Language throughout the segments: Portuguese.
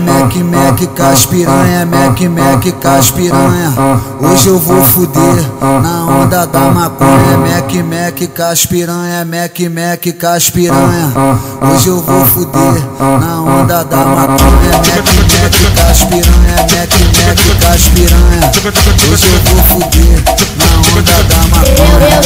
Mac Mac caspiranha, Mac Mac caspiranha. Hoje eu vou fuder na onda da maconha. Mac Mac caspiranha, Mac Mac caspiranha. Hoje eu vou fuder na onda da maconha. Mac Mac caspiranha, Mac Mac caspiranha. Hoje eu vou fuder na onda da maconha.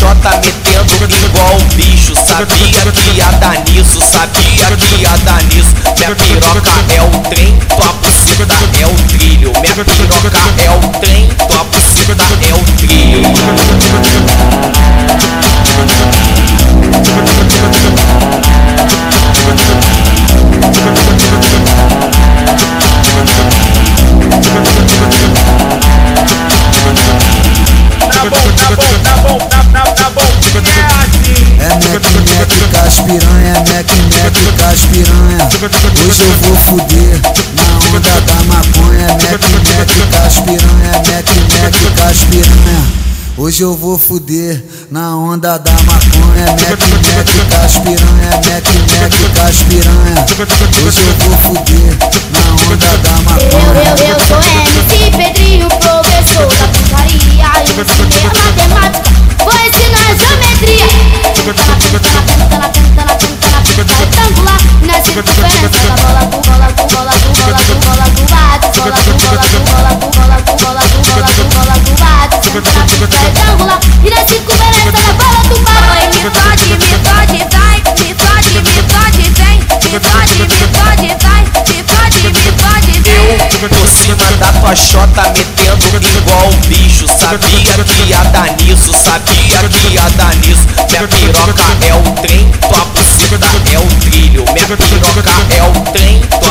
Chota metendo igual um bicho. Sabia que ia dar nisso, sabia que ia dar nisso. Minha piroca é o trem, é Hoje eu vou fuder na onda da maconha. Mac Mac caspiranha, Mac Mac caspiranha. Hoje eu vou fuder na onda da maconha. Mac Mac caspiranha, Mac Mac caspiranha. Hoje eu vou fuder chota metendo igual um bicho. Sabia que ia dar nisso, sabia que ia dar nisso. Minha piroca é o trem, tua buceta é o trilho. Minha piroca é o trem, tua